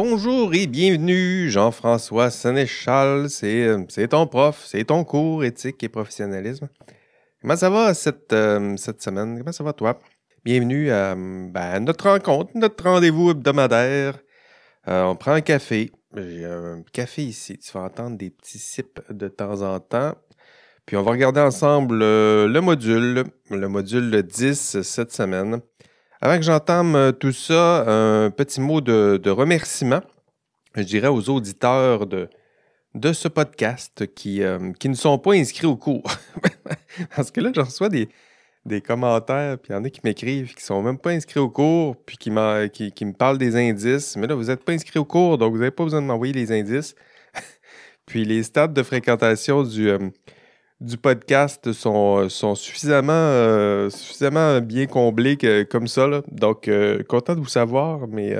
Bonjour et bienvenue, Jean-François Sénéchal. C'est, euh, c'est ton prof, c'est ton cours éthique et professionnalisme. Comment ça va cette, euh, semaine? Comment ça va toi? Bienvenue à, ben, notre rencontre, notre rendez-vous hebdomadaire. Euh, on prend un café. J'ai un café ici. Tu vas entendre des petits sips de temps en temps. Puis on va regarder ensemble le module, le module 10 cette semaine. Avant que j'entame euh, tout ça, un petit mot de, remerciement, je dirais aux auditeurs de, ce podcast qui, euh, qui ne sont pas inscrits au cours. Parce que là, je reçois des, des commentaires, puis il y en a qui m'écrivent, qui sont même pas inscrits au cours, puis qui, qui, qui me parlent des indices. Mais là, vous n'êtes pas inscrits au cours, donc vous n'avez pas besoin de m'envoyer les indices. puis les stades de fréquentation du, euh, du podcast sont, euh, sont suffisamment, euh, suffisamment bien comblés comme ça. Donc, euh, content de vous savoir, mais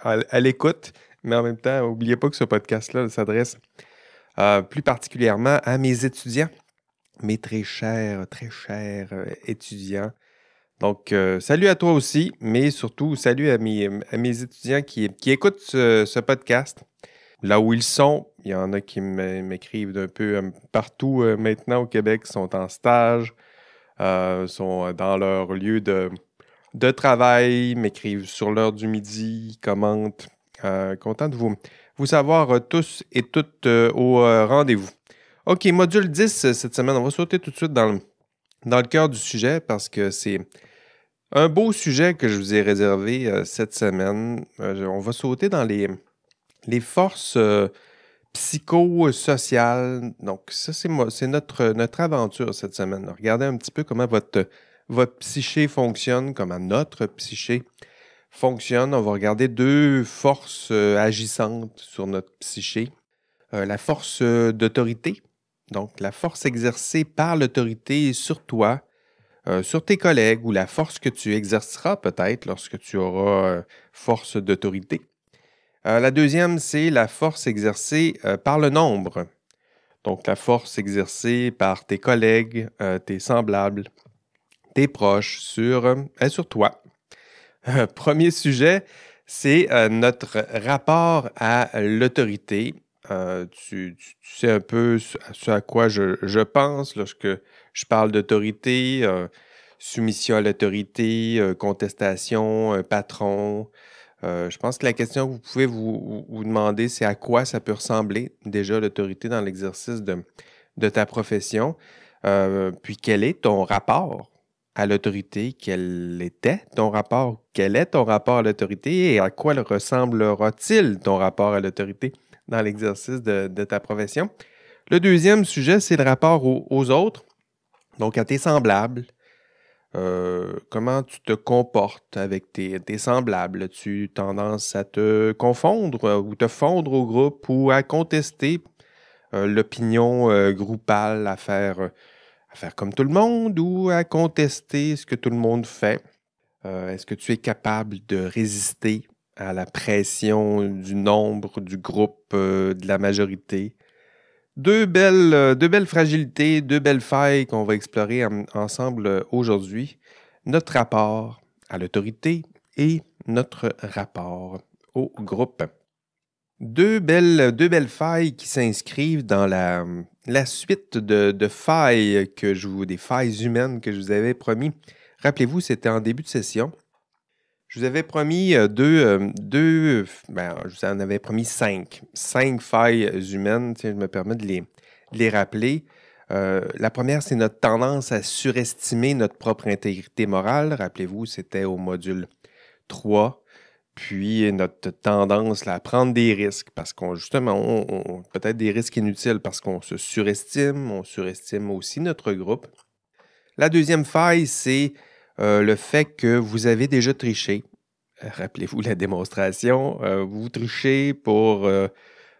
à, l'écoute. Mais en même temps, n'oubliez pas que ce podcast-là s'adresse plus particulièrement à mes étudiants, mes très chers, très chers étudiants. Donc, salut à toi aussi, mais surtout, salut à mes, à mes étudiants qui, qui écoutent ce podcast là où ils sont. Il y en a qui m'écrivent d'un peu euh, partout euh, maintenant au Québec, sont en stage, euh, sont dans leur lieu de, travail, m'écrivent sur l'heure du midi, commentent. content de vous, vous savoir tous et toutes au rendez-vous. OK, module 10 cette semaine. On va sauter tout de suite dans dans le cœur du sujet parce que c'est un beau sujet que je vous ai réservé cette semaine. on va sauter dans les, les forces euh, psychosociales. Donc, ça, c'est notre, notre aventure cette semaine. Regardez un petit peu comment votre, votre psyché fonctionne, comment notre psyché fonctionne. On va regarder deux forces euh, agissantes sur notre psyché. Euh, la force d'autorité, donc la force exercée par l'autorité sur toi, sur tes collègues, ou la force que tu exerceras peut-être lorsque tu auras force d'autorité. Euh, la deuxième, c'est la force exercée euh, par le nombre. Donc, la force exercée par tes collègues, euh, tes semblables, tes proches sur, sur toi. premier sujet, c'est notre rapport à l'autorité. Tu, sais un peu ce, à quoi je, je, pense lorsque je parle d'autorité, soumission à l'autorité, contestation, patron, euh, je pense que la question que vous pouvez vous, demander, c'est à quoi ça peut ressembler déjà l'autorité dans l'exercice de, ta profession. Euh, puis quel est ton rapport à l'autorité? Quel était? Ton rapport? Quel est ton rapport à l'autorité et à quoi ressemblera-t-il ton rapport à l'autorité dans l'exercice de, ta profession? Le deuxième sujet, c'est le rapport aux autres, donc à tes semblables, euh, comment tu te comportes avec tes, semblables? As-tu tendance à te confondre euh, ou te fondre au groupe ou à contester euh, l'opinion groupale, à à faire comme tout le monde ou à contester ce que tout le monde fait? Est-ce que tu es capable de résister à la pression du nombre, du groupe, de la majorité? Deux belles, euh, deux belles fragilités, deux belles failles qu'on va explorer ensemble euh, aujourd'hui. Notre rapport à l'autorité et notre rapport au groupe. Deux belles, failles qui s'inscrivent dans la, suite de, de, failles que je vous, des failles humaines que je vous avais promis. Rappelez-vous, c'était en début de session. Je vous avais promis euh, deux, euh, deux ben, je vous en avais promis cinq, cinq failles humaines. je me permets de les, les rappeler. Euh, la première, c'est notre tendance à surestimer notre propre intégrité morale. Rappelez-vous, c'était au module 3. Puis notre tendance à prendre des risques, parce qu'on justement, peut-être des risques inutiles parce qu'on se surestime, on surestime aussi notre groupe. La deuxième faille, c'est euh, le fait que vous avez déjà triché. Euh, rappelez-vous la démonstration. Euh, vous trichez pour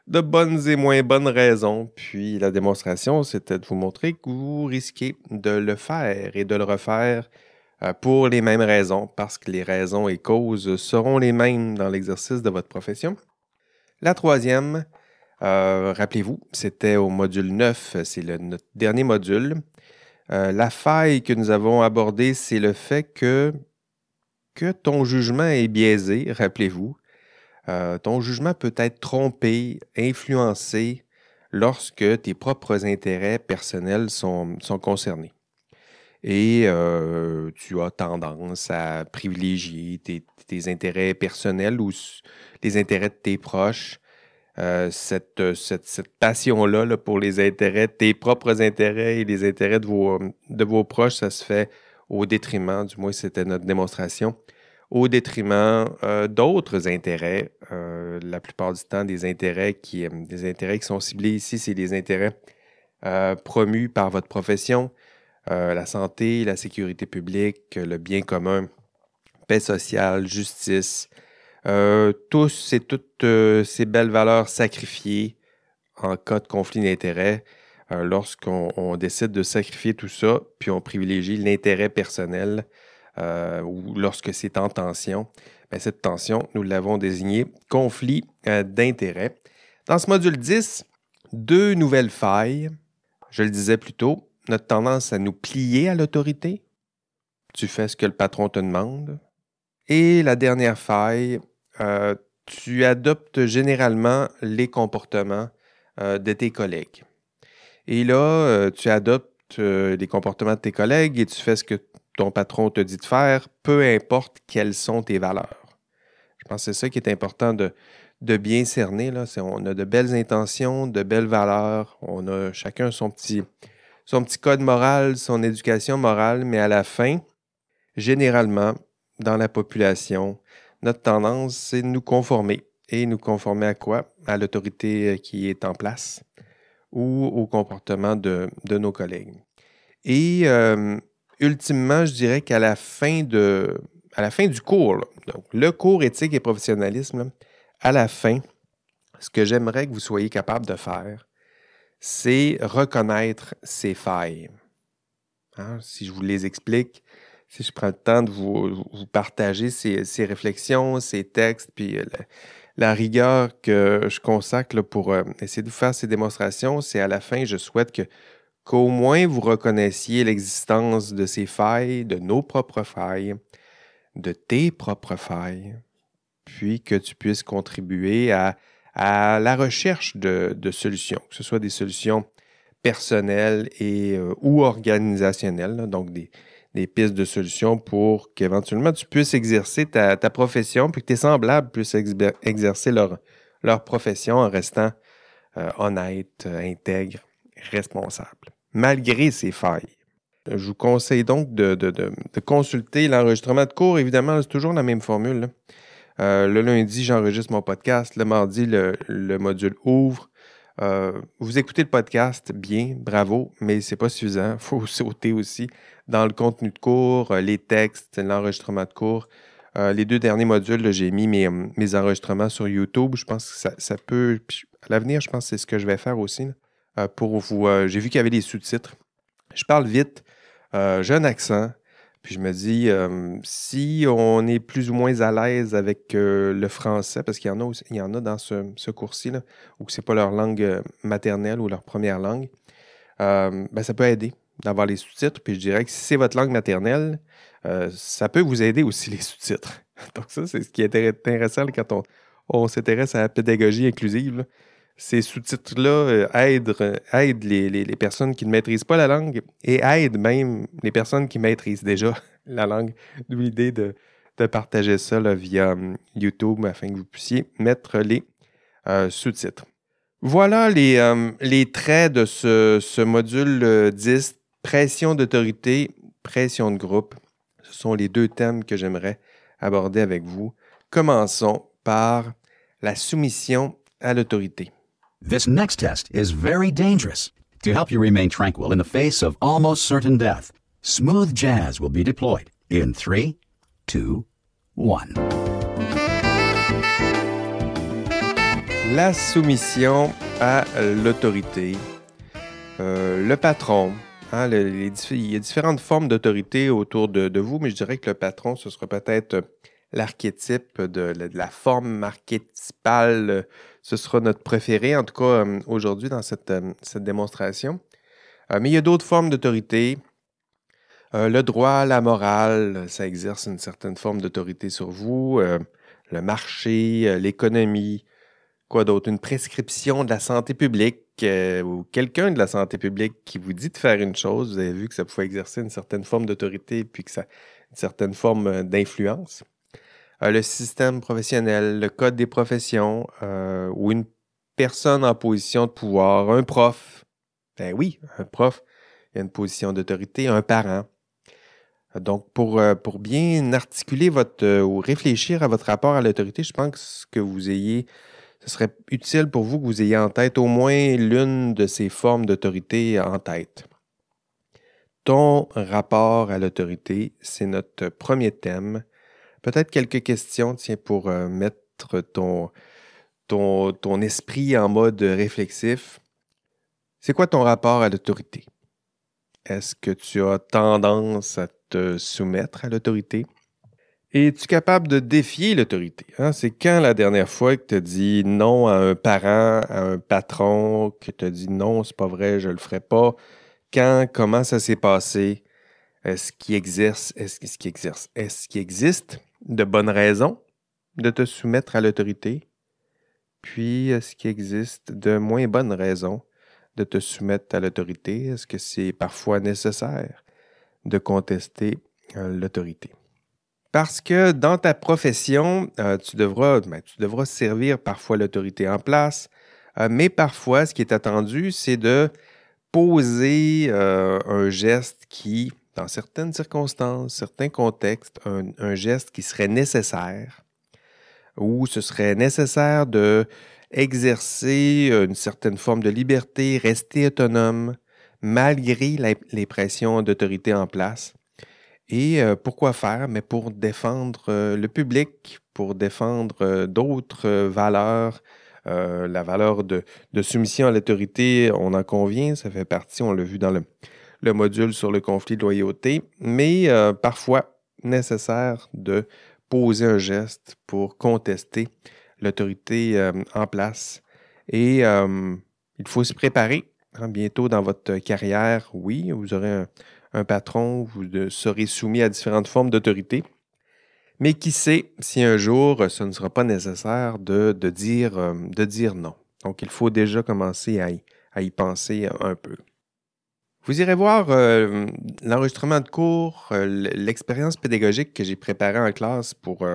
de bonnes et moins bonnes raisons. Puis la démonstration, c'était de vous montrer que vous risquez de le faire et de le refaire pour les mêmes raisons, parce que les raisons et causes seront les mêmes dans l'exercice de votre profession. La troisième, rappelez-vous, c'était au module 9, c'est notre dernier module. Euh, la faille que nous avons abordée, c'est le fait que, que ton jugement est biaisé, rappelez-vous. Euh, ton jugement peut être trompé, influencé lorsque tes propres intérêts personnels sont, concernés. Et euh, tu as tendance à privilégier tes, intérêts personnels ou les intérêts de tes proches. Euh, cette, passion-là pour les intérêts, tes propres intérêts et les intérêts de vos, de vos proches, ça se fait au détriment, du moins c'était notre démonstration, au détriment euh, d'autres intérêts. Euh, la plupart du temps, des intérêts qui, euh, des intérêts qui sont ciblés ici, c'est des intérêts promus par votre profession, la santé, la sécurité publique, le bien commun, paix sociale, justice, tous et toutes ces belles valeurs sacrifiées en cas de conflit d'intérêts. Lorsqu'on décide de sacrifier tout ça, puis on privilégie l'intérêt personnel, euh, ou lorsque c'est en tension, ben, cette tension, nous l'avons désignée conflit euh, d'intérêts. Dans ce module 10, deux nouvelles failles. Je le disais plus tôt, notre tendance à nous plier à l'autorité. Tu fais ce que le patron te demande. Et la dernière faille, euh, tu adoptes généralement les comportements de tes collègues. Et là, tu adoptes les comportements de tes collègues et tu fais ce que ton patron te dit de faire, peu importe quelles sont tes valeurs. Je pense que c'est ça qui est important de, de bien cerner. Là. On a de belles intentions, de belles valeurs, on a chacun son petit, son petit code moral, son éducation morale, mais à la fin, généralement, dans la population, notre tendance, c'est de nous conformer. Et nous conformer à quoi? À l'autorité euh, qui est en place ou au comportement de, nos collègues. Et euh, ultimement, je dirais qu'à la fin de à la fin du cours, donc le cours éthique et professionnalisme, à la fin, ce que j'aimerais que vous soyez capable de faire, c'est reconnaître ces failles. Hein, si je vous les explique, si je prends le temps de vous, partager ces, réflexions, ces textes, puis euh, la, rigueur que je consacre pour euh, essayer de vous faire ces démonstrations, c'est à la fin, je souhaite qu'au moins vous reconnaissiez l'existence de ces failles, de nos propres failles, de tes propres failles, puis que tu puisses contribuer à, la recherche de, solutions, que ce soit des solutions personnelles et, euh, ou organisationnelles, donc des, pistes de solutions pour qu'éventuellement tu puisses exercer ta, profession, puis que tes semblables puissent exercer leur, profession en restant euh, honnête, intègre, responsable malgré ces failles. Je vous conseille donc de, consulter l'enregistrement de cours. Évidemment, c'est toujours la même formule. Euh, le lundi, j'enregistre mon podcast. Le mardi, le, module ouvre. Euh, vous écoutez le podcast, bien, bravo, mais ce n'est pas suffisant. Il faut sauter aussi dans le contenu de cours, euh, les textes, l'enregistrement de cours. les deux derniers modules, j'ai mis mes, enregistrements sur YouTube. Je pense que ça, peut. à l'avenir, je pense que c'est ce que je vais faire aussi. Euh, pour vous. Euh, j'ai vu qu'il y avait des sous-titres. Je parle vite, euh, j'ai un accent. Puis je me dis, si on est plus ou moins à l'aise avec le français, parce qu'il y en a y en a dans ce, cours-ci, où ce n'est pas leur langue maternelle ou leur première langue, ben, ça peut aider d'avoir les sous-titres. Puis je dirais que si c'est votre langue maternelle, ça peut vous aider aussi les sous-titres. Donc ça, c'est ce qui est intéressant quand on s'intéresse à la pédagogie inclusive ces sous-titres-là euh, aident, les, personnes qui ne maîtrisent pas la langue et aident même les personnes qui maîtrisent déjà la langue. D'où l'idée de, partager ça via hum, YouTube afin que vous puissiez mettre les euh, sous-titres. Voilà les, hum, les, traits de ce, ce module 10, euh, pression d'autorité, pression de groupe. Ce sont les deux thèmes que j'aimerais aborder avec vous. Commençons par la soumission à l'autorité. This next test is very dangerous. To help you remain tranquil in the face of almost certain death, smooth jazz will be deployed in 3, 2, 1. La soumission à l'autorité. Euh, le patron. Hein, il y a différentes formes d'autorité autour de, de, vous, mais je dirais que le patron, ce sera peut-être l'archétype de, la forme archétypale ce sera notre préféré, en tout cas euh, aujourd'hui dans cette, euh, démonstration. Euh, mais il y a d'autres formes d'autorité. le droit, la morale, ça exerce une certaine forme d'autorité sur vous. le marché, l'économie, quoi d'autre, une prescription de la santé publique ou quelqu'un de la santé publique qui vous dit de faire une chose, vous avez vu que ça pouvait exercer une certaine forme d'autorité puis que ça une certaine forme euh, le système professionnel, le code des professions ou une personne en position de pouvoir, un prof. Ben oui, un prof, il une position d'autorité, un parent. Donc, pour, euh, pour bien articuler votre euh, ou réfléchir à votre rapport à l'autorité, je pense que vous ayez, ce serait utile pour vous que vous ayez en tête au moins l'une de ces formes d'autorité en tête. Ton rapport à l'autorité, c'est notre premier thème. Peut-être quelques questions, tiens, pour euh, mettre ton, ton, esprit en mode réflexif. C'est quoi ton rapport à l'autorité? Est-ce que tu as tendance à te soumettre à l'autorité? Es-tu capable de défier l'autorité? Hein? C'est quand la dernière fois que tu as dit non à un parent, à un patron, que tu as dit non, c'est pas vrai, je le ferai pas? Quand, comment ça s'est passé? Est-ce qu'il exerce, est-ce qu'il exerce, est-ce qu'il existe de bonnes raisons de te soumettre à l'autorité? Puis, est-ce qu'il existe de moins bonnes raisons de te soumettre à l'autorité? Est-ce que c'est parfois nécessaire? de contester euh, l'autorité? Parce que dans ta profession, euh, tu, devras, ben, tu devras servir parfois l'autorité en place, euh, mais parfois, ce qui est attendu, c'est de poser un geste qui, dans certaines circonstances, certains contextes, un, geste qui serait nécessaire, ou ce serait nécessaire de exercer une certaine forme de liberté, rester autonome, malgré les pressions d'autorité en place. Et euh, pourquoi faire? Mais pour défendre euh, le public, pour défendre euh, d'autres valeurs, la valeur de, soumission à l'autorité, on en convient, ça fait partie, on l'a vu dans le, le, module sur le conflit de loyauté, mais parfois nécessaire de poser un geste pour contester l'autorité en place. Et il faut se préparer Hein, bientôt dans votre carrière, oui, vous aurez un, patron, vous serez soumis à différentes formes d'autorité. Mais qui sait si un jour ce ne sera pas nécessaire de, dire, euh, de dire non. Donc, il faut déjà commencer à y, penser un peu. Vous irez voir euh, l'enregistrement de cours, euh, l'expérience pédagogique que j'ai préparée en classe pour,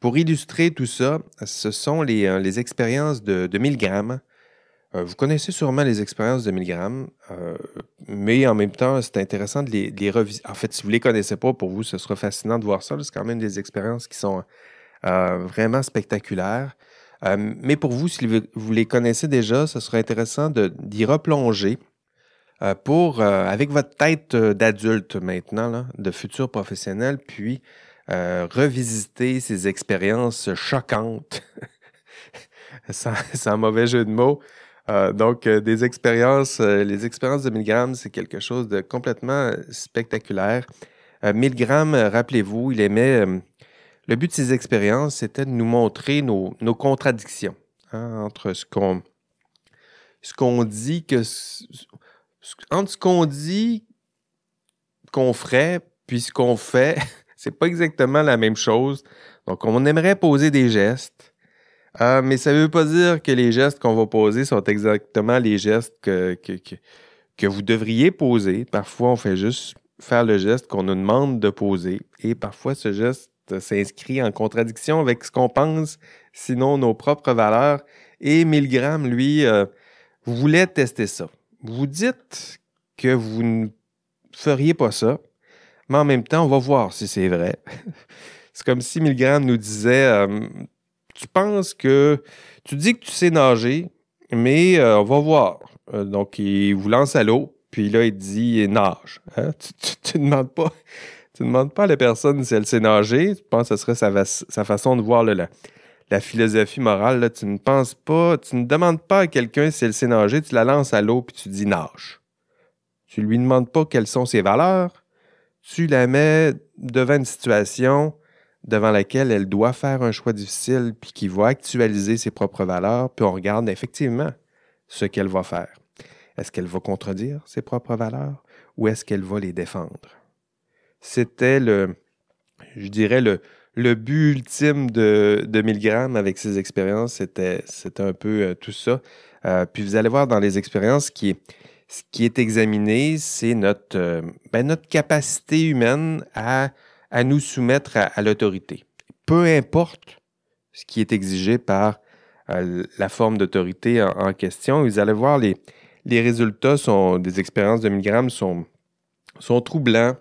pour illustrer tout ça. Ce sont les, expériences de, de Milgram euh, vous connaissez sûrement les expériences de Milgram, euh, mais en même temps, c'est intéressant de les, revisiter. En fait, si vous ne les connaissez pas, pour vous, ce sera fascinant de voir ça. C'est quand même des expériences qui sont euh, vraiment spectaculaires. mais pour vous, si vous, les connaissez déjà, ce sera intéressant d'y replonger pour, avec votre tête d'adulte maintenant, de futur professionnel, puis revisiter ces expériences choquantes, sans, mauvais jeu de mots, euh, donc, euh, des expériences, euh, les expériences de Milgram, c'est quelque chose de complètement spectaculaire. Milgram, rappelez-vous, il aimait. le but de ces expériences, c'était de nous montrer nos, contradictions hein, entre ce qu'on dit que entre ce qu'on dit qu'on ferait puis ce qu'on fait, c'est pas exactement la même chose. Donc, on aimerait poser des gestes ah, mais ça veut pas dire que les gestes qu'on va poser sont exactement les gestes que, que, vous devriez poser. Parfois, on fait juste faire le geste qu'on nous demande de poser. Et parfois, ce geste s'inscrit en contradiction avec ce qu'on pense, sinon nos propres valeurs. Et Milgram, lui, euh, voulait tester ça. Vous dites que vous ne feriez pas ça, mais en même temps, on va voir si c'est vrai. c'est comme si Milgram nous disait euh, tu penses que tu dis que tu sais nager, mais euh, on va voir. Euh, donc, il vous lance à l'eau, puis là, il dit nage. Hein? Tu ne demandes pas. Tu demandes à la personne si elle sait nager. Tu penses que ce serait sa, façon de voir la, philosophie morale. Tu ne penses pas, tu ne demandes pas à quelqu'un si elle sait nager, tu la lances à l'eau puis tu dis nage. Tu lui demandes pas quelles sont ses valeurs. Tu la mets devant une situation devant laquelle elle doit faire un choix difficile, puis qui va actualiser ses propres valeurs, puis on regarde effectivement ce qu'elle va faire. Est-ce qu'elle va contredire ses propres valeurs ou est-ce qu'elle va les défendre? C'était le, je dirais, le, le but ultime de, de Milgram avec ses expériences, c'était, un peu euh, tout ça. Euh, puis vous allez voir dans les expériences, ce qui est, ce qui est examiné, c'est notre, euh, ben, notre capacité humaine à, à nous soumettre à, l'autorité. Peu importe ce qui est exigé par la forme d'autorité en, question, vous allez voir les, les résultats sont, des expériences de Milgram sont, sont troublants.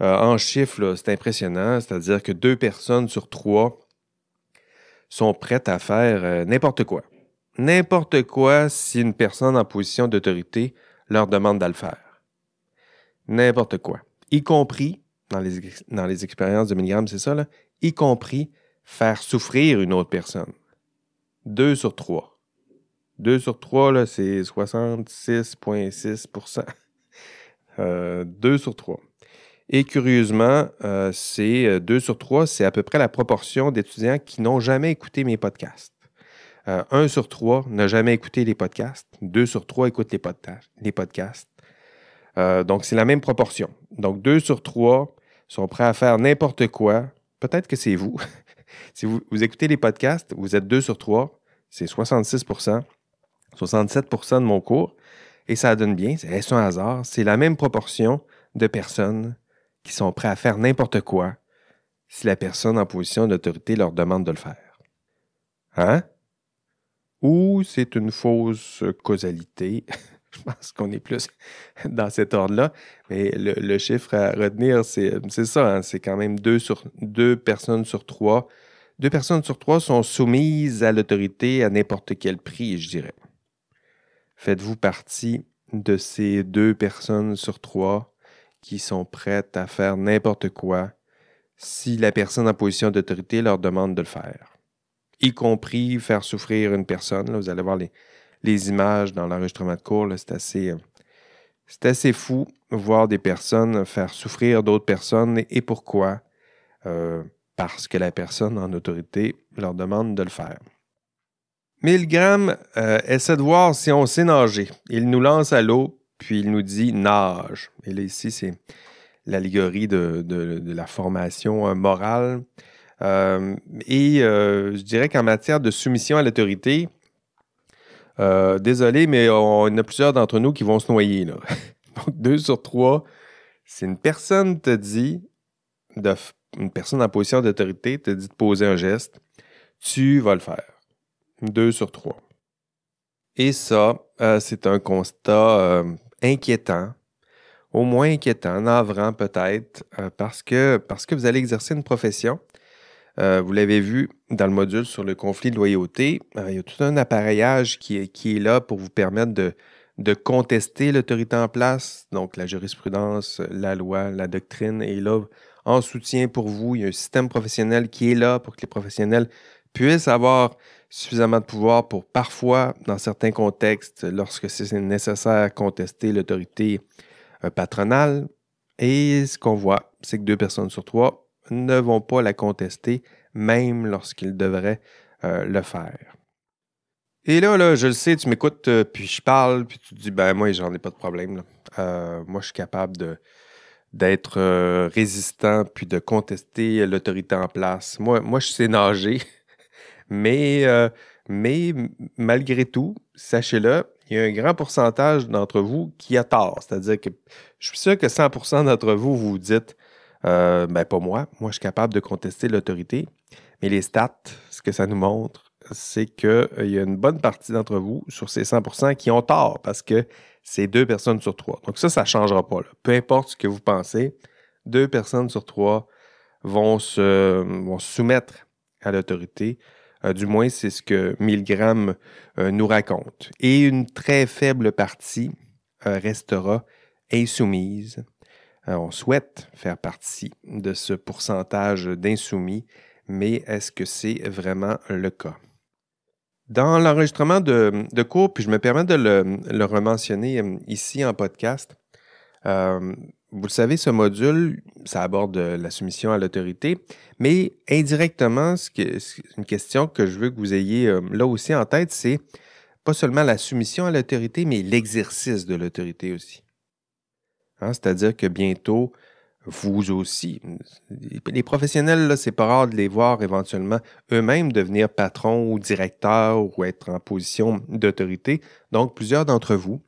Euh, en chiffres, c'est impressionnant. C'est-à-dire que deux personnes sur trois sont prêtes à faire euh, n'importe quoi. N'importe quoi si une personne en position d'autorité leur demande de le faire. N'importe quoi. Y compris, dans les, expériences de Milgram, c'est ça, là, y compris faire souffrir une autre personne. Deux sur trois. Deux sur trois, c'est 66,6% euh, Deux sur trois. Et curieusement, euh, c'est 2 euh, sur 3, c'est à peu près la proportion d'étudiants qui n'ont jamais écouté mes podcasts. Euh, 1 sur 3 n'a jamais écouté les podcasts. 2 sur 3 écoutent les, podcasts. Euh, donc, c'est la même proportion. Donc, 2 sur 3 sont prêts à faire n'importe quoi. Peut-être que c'est vous. si vous, vous, écoutez les podcasts, vous êtes 2 sur 3, c'est 66% 67% de mon cours. Et ça donne bien, c'est un hasard? C'est la même proportion de personnes qui sont prêts à faire n'importe quoi si la personne en position d'autorité leur demande de le faire. Hein? Ou c'est une fausse causalité? Je pense qu'on est plus dans cet ordre-là. Mais le, chiffre à retenir, c'est ça. Hein? C'est quand même deux, personnes sur trois. Deux personnes sur trois sont soumises à l'autorité à n'importe quel prix, je dirais. Faites-vous partie de ces deux personnes sur trois qui sont prêtes à faire n'importe quoi si la personne en position d'autorité leur demande de le faire, y compris faire souffrir une personne. vous allez voir les, les images dans l'enregistrement de cours, c'est assez, euh, c'est assez fou voir des personnes faire souffrir d'autres personnes et, pourquoi? Euh, parce que la personne en autorité leur demande de le faire. Milgram euh, essaie de voir si on sait nager. Il nous lance à l'eau puis il nous dit nage. Et là, ici, c'est l'allégorie de, la formation euh, morale. Euh, et euh, je dirais qu'en matière de soumission à l'autorité, désolé, mais on, a plusieurs d'entre nous qui vont se noyer. Là. Donc, deux sur trois, si une personne te dit, de, une personne en position d'autorité te dit de poser un geste, tu vas le faire. Deux sur trois. Et ça, c'est un constat inquiétant, au moins inquiétant, navrant peut-être, euh, parce, que, vous allez exercer une profession. Euh, vous l'avez vu dans le module sur le conflit de loyauté, euh, il y a tout un appareillage qui est, qui est là pour vous permettre de, de contester l'autorité en place, donc la jurisprudence, la loi, la doctrine est là en soutien pour vous. Il y a un système professionnel qui est là pour que les professionnels puissent avoir suffisamment de pouvoir pour parfois, dans certains contextes, lorsque c'est nécessaire, contester l'autorité euh, patronale. Et ce qu'on voit, c'est que deux personnes sur trois ne vont pas la contester, même lorsqu'ils devraient euh, le faire. Et là, là, je le sais, tu m'écoutes, euh, puis je parle, puis tu te dis, ben moi, j'en ai pas de problème. moi, je suis capable de, d'être résistant, puis de contester l'autorité en place. Moi, moi, je sais nager. Mais, euh, mais malgré tout, sachez-le, il y a un grand pourcentage d'entre vous qui a tort. C'est-à-dire que je suis sûr que 100% d'entre vous, vous dites, euh, ben pas moi, moi je suis capable de contester l'autorité. Mais les stats, ce que ça nous montre, c'est qu'il euh, y a une bonne partie d'entre vous, sur ces 100%, qui ont tort parce que c'est deux personnes sur trois. Donc ça, ça ne changera pas. Peu importe ce que vous pensez, deux personnes sur trois vont se, vont se soumettre à l'autorité du moins, c'est ce que Milgram euh, nous raconte. Et une très faible partie euh, restera insoumise. on souhaite faire partie de ce pourcentage d'insoumis, mais est-ce que c'est vraiment le cas? Dans l'enregistrement de, cours, puis je me permets de le, le rementionner ici en podcast, vous le savez, ce module, ça aborde la soumission à l'autorité, mais indirectement, une question que je veux que vous ayez euh, là aussi en tête, c'est pas seulement la soumission à l'autorité, mais l'exercice de l'autorité aussi. Hein, c'est-à-dire que bientôt, vous aussi. Les professionnels, c'est pas rare de les voir éventuellement eux-mêmes devenir patrons ou directeurs ou être en position d'autorité. Donc, plusieurs d'entre vous,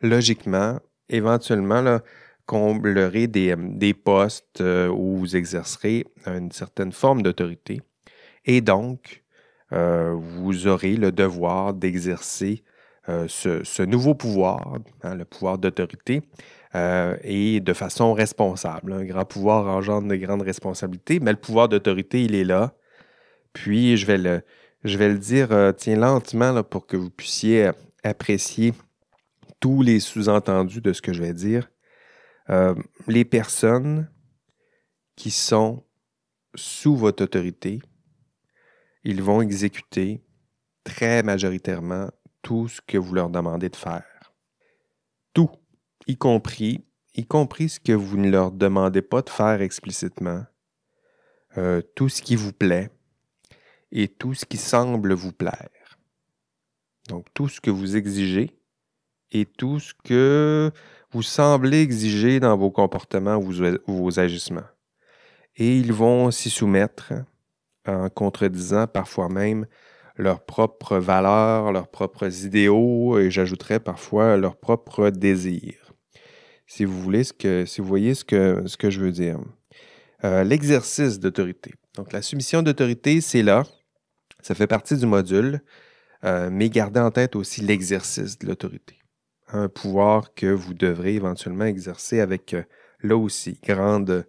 logiquement, éventuellement, là, comblerez des, des postes euh, où vous exercerez une certaine forme d'autorité. Et donc, euh, vous aurez le devoir d'exercer euh, ce, nouveau pouvoir, hein, le pouvoir d'autorité, euh, et de façon responsable. Un grand pouvoir engendre de grandes responsabilités, mais le pouvoir d'autorité, il est là. Puis, je vais le, je vais le dire, euh, tiens, lentement, pour que vous puissiez apprécier tous les sous-entendus de ce que je vais dire. Euh, les personnes qui sont sous votre autorité, ils vont exécuter très majoritairement tout ce que vous leur demandez de faire. Tout y compris, y compris ce que vous ne leur demandez pas de faire explicitement, euh, tout ce qui vous plaît et tout ce qui semble vous plaire. Donc tout ce que vous exigez et tout ce que vous semblez exiger dans vos comportements ou vos agissements. Et ils vont s'y soumettre en contredisant parfois même leurs propres valeurs, leurs propres idéaux et j'ajouterais parfois leurs propres désirs si vous voulez, ce que, si vous voyez ce que, ce que je veux dire. Euh, l'exercice d'autorité. Donc, la soumission d'autorité, c'est là. Ça fait partie du module, euh, mais gardez en tête aussi l'exercice de l'autorité. Un pouvoir que vous devrez éventuellement exercer avec, euh, là aussi, grande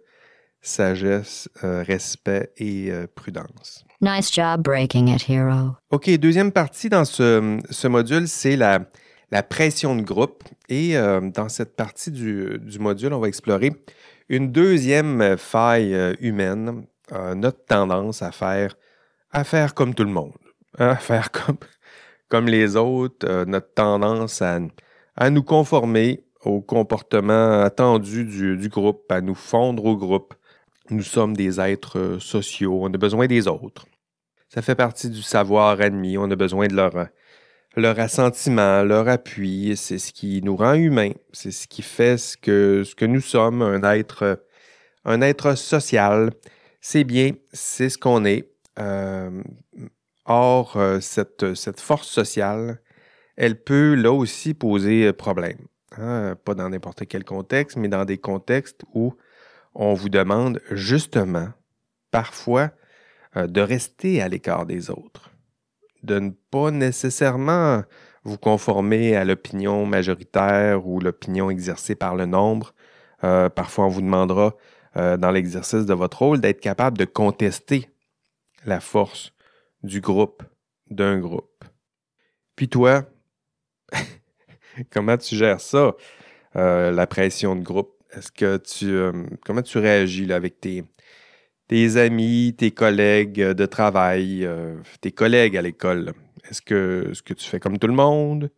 sagesse, respect et prudence. Nice job breaking it, hero. OK, deuxième partie dans ce, ce module, c'est la, la pression de groupe. Et euh, dans cette partie du, module, on va explorer une deuxième faille euh, humaine, euh, notre tendance à faire, à faire comme tout le monde, hein, à faire comme, comme les autres, notre tendance à, à, nous conformer au comportement attendu du, du, groupe, à nous fondre au groupe. Nous sommes des êtres sociaux, on a besoin des autres. Ça fait partie du savoir admis, on a besoin de leur leur assentiment, leur appui, c'est ce qui nous rend humains, c'est ce qui fait ce que, ce que nous sommes, un être, un être social. C'est bien, c'est ce qu'on est. Euh, or, euh, cette, cette, force sociale, elle peut là aussi poser problème. Hein. Pas dans n'importe quel contexte, mais dans des contextes où on vous demande justement, parfois, euh, de rester à l'écart des autres de ne pas nécessairement vous conformer à l'opinion majoritaire ou l'opinion exercée par le nombre. Euh, parfois, on vous demandera euh, dans l'exercice de votre rôle d'être capable de contester la force du groupe, d'un groupe. Puis toi, comment tu gères ça, euh, la pression de groupe? Est-ce que tu comment tu réagis avec tes, tes amis, tes collègues de travail, euh, tes collègues à l'école? Est-ce que, que tu fais comme tout le monde?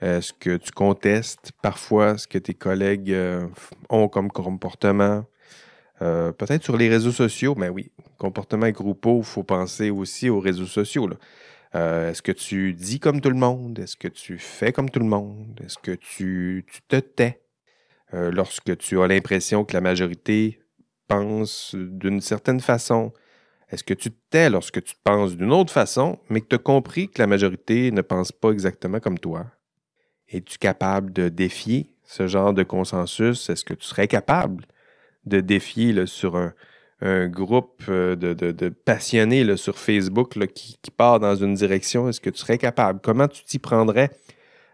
Est-ce que tu contestes parfois ce que tes collègues euh, ont comme comportement? Euh, peut-être sur les réseaux sociaux, mais oui, comportement groupaux, il faut penser aussi aux réseaux sociaux. Est-ce que tu dis comme tout le monde? Est-ce que tu fais comme tout le monde? Est-ce que tu, te tais? Lorsque tu as l'impression que la majorité penses d'une certaine façon? Est-ce que tu te tais lorsque tu penses d'une autre façon, mais que tu as compris que la majorité ne pense pas exactement comme toi? Es-tu capable de défier ce genre de consensus? Est-ce que tu serais capable de défier sur un, groupe euh, de, passionnés sur Facebook qui, part dans une direction? Est-ce que tu serais capable? Comment tu t'y prendrais?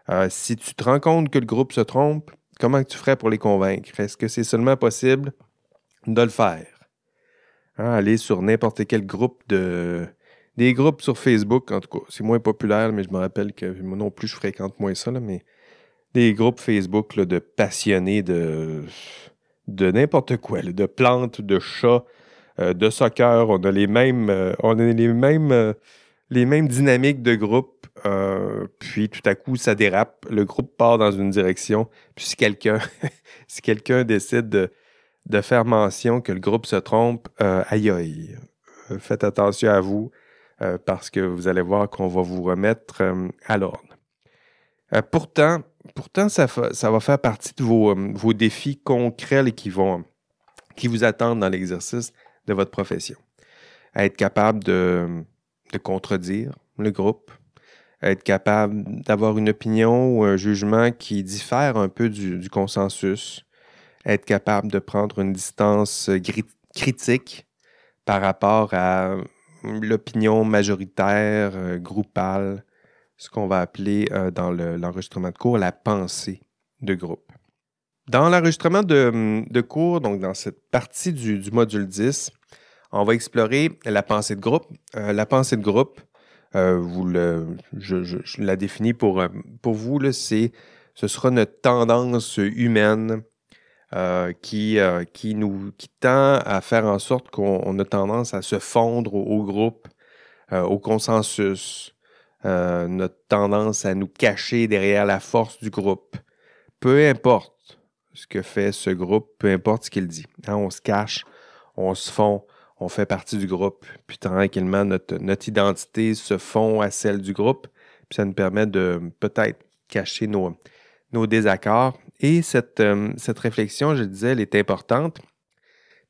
Euh, si tu te rends compte que le groupe se trompe, comment tu ferais pour les convaincre? Est-ce que c'est seulement possible de le faire? Hein, aller sur n'importe quel groupe de. Des groupes sur Facebook, en tout cas. C'est moins populaire, mais je me rappelle que moi non plus, je fréquente moins ça, mais des groupes Facebook de passionnés de, de n'importe quoi, de plantes, de chats, euh, de soccer. On a les mêmes, euh, on a les mêmes, euh, les mêmes dynamiques de groupe. puis tout à coup, ça dérape. Le groupe part dans une direction. Puis si quelqu'un, si quelqu'un décide de, de faire mention que le groupe se trompe, aïe aïe. Faites attention à vous parce que vous allez voir qu'on va vous remettre à l'ordre. pourtant, pourtant ça, va faire partie de vos, vos défis concrets qui vont, qui vous attendent dans l'exercice de votre profession. Être capable de, contredire le groupe, être capable d'avoir une opinion ou un jugement qui diffère un peu du, consensus, être capable de prendre une distance critique par rapport à l'opinion majoritaire, euh, groupale, ce qu'on va appeler euh, dans l'enregistrement de cours la pensée de groupe. Dans l'enregistrement de, cours, donc dans cette partie du, module 10, on va explorer la pensée de groupe. Euh, la pensée de groupe, euh, je, la définis pour, pour vous, c'est, ce sera notre tendance humaine qui, qui, nous, qui tend à faire en sorte qu'on a tendance à se fondre au, groupe, au consensus, notre tendance à nous cacher derrière la force du groupe. Peu importe ce que fait ce groupe, peu importe ce qu'il dit. Hein, on se cache, on se fond, on fait partie du groupe, puis tranquillement, notre, notre identité se fond à celle du groupe, puis ça nous permet de peut-être cacher nos, nos désaccords. Et cette, euh, cette réflexion, je disais, elle est importante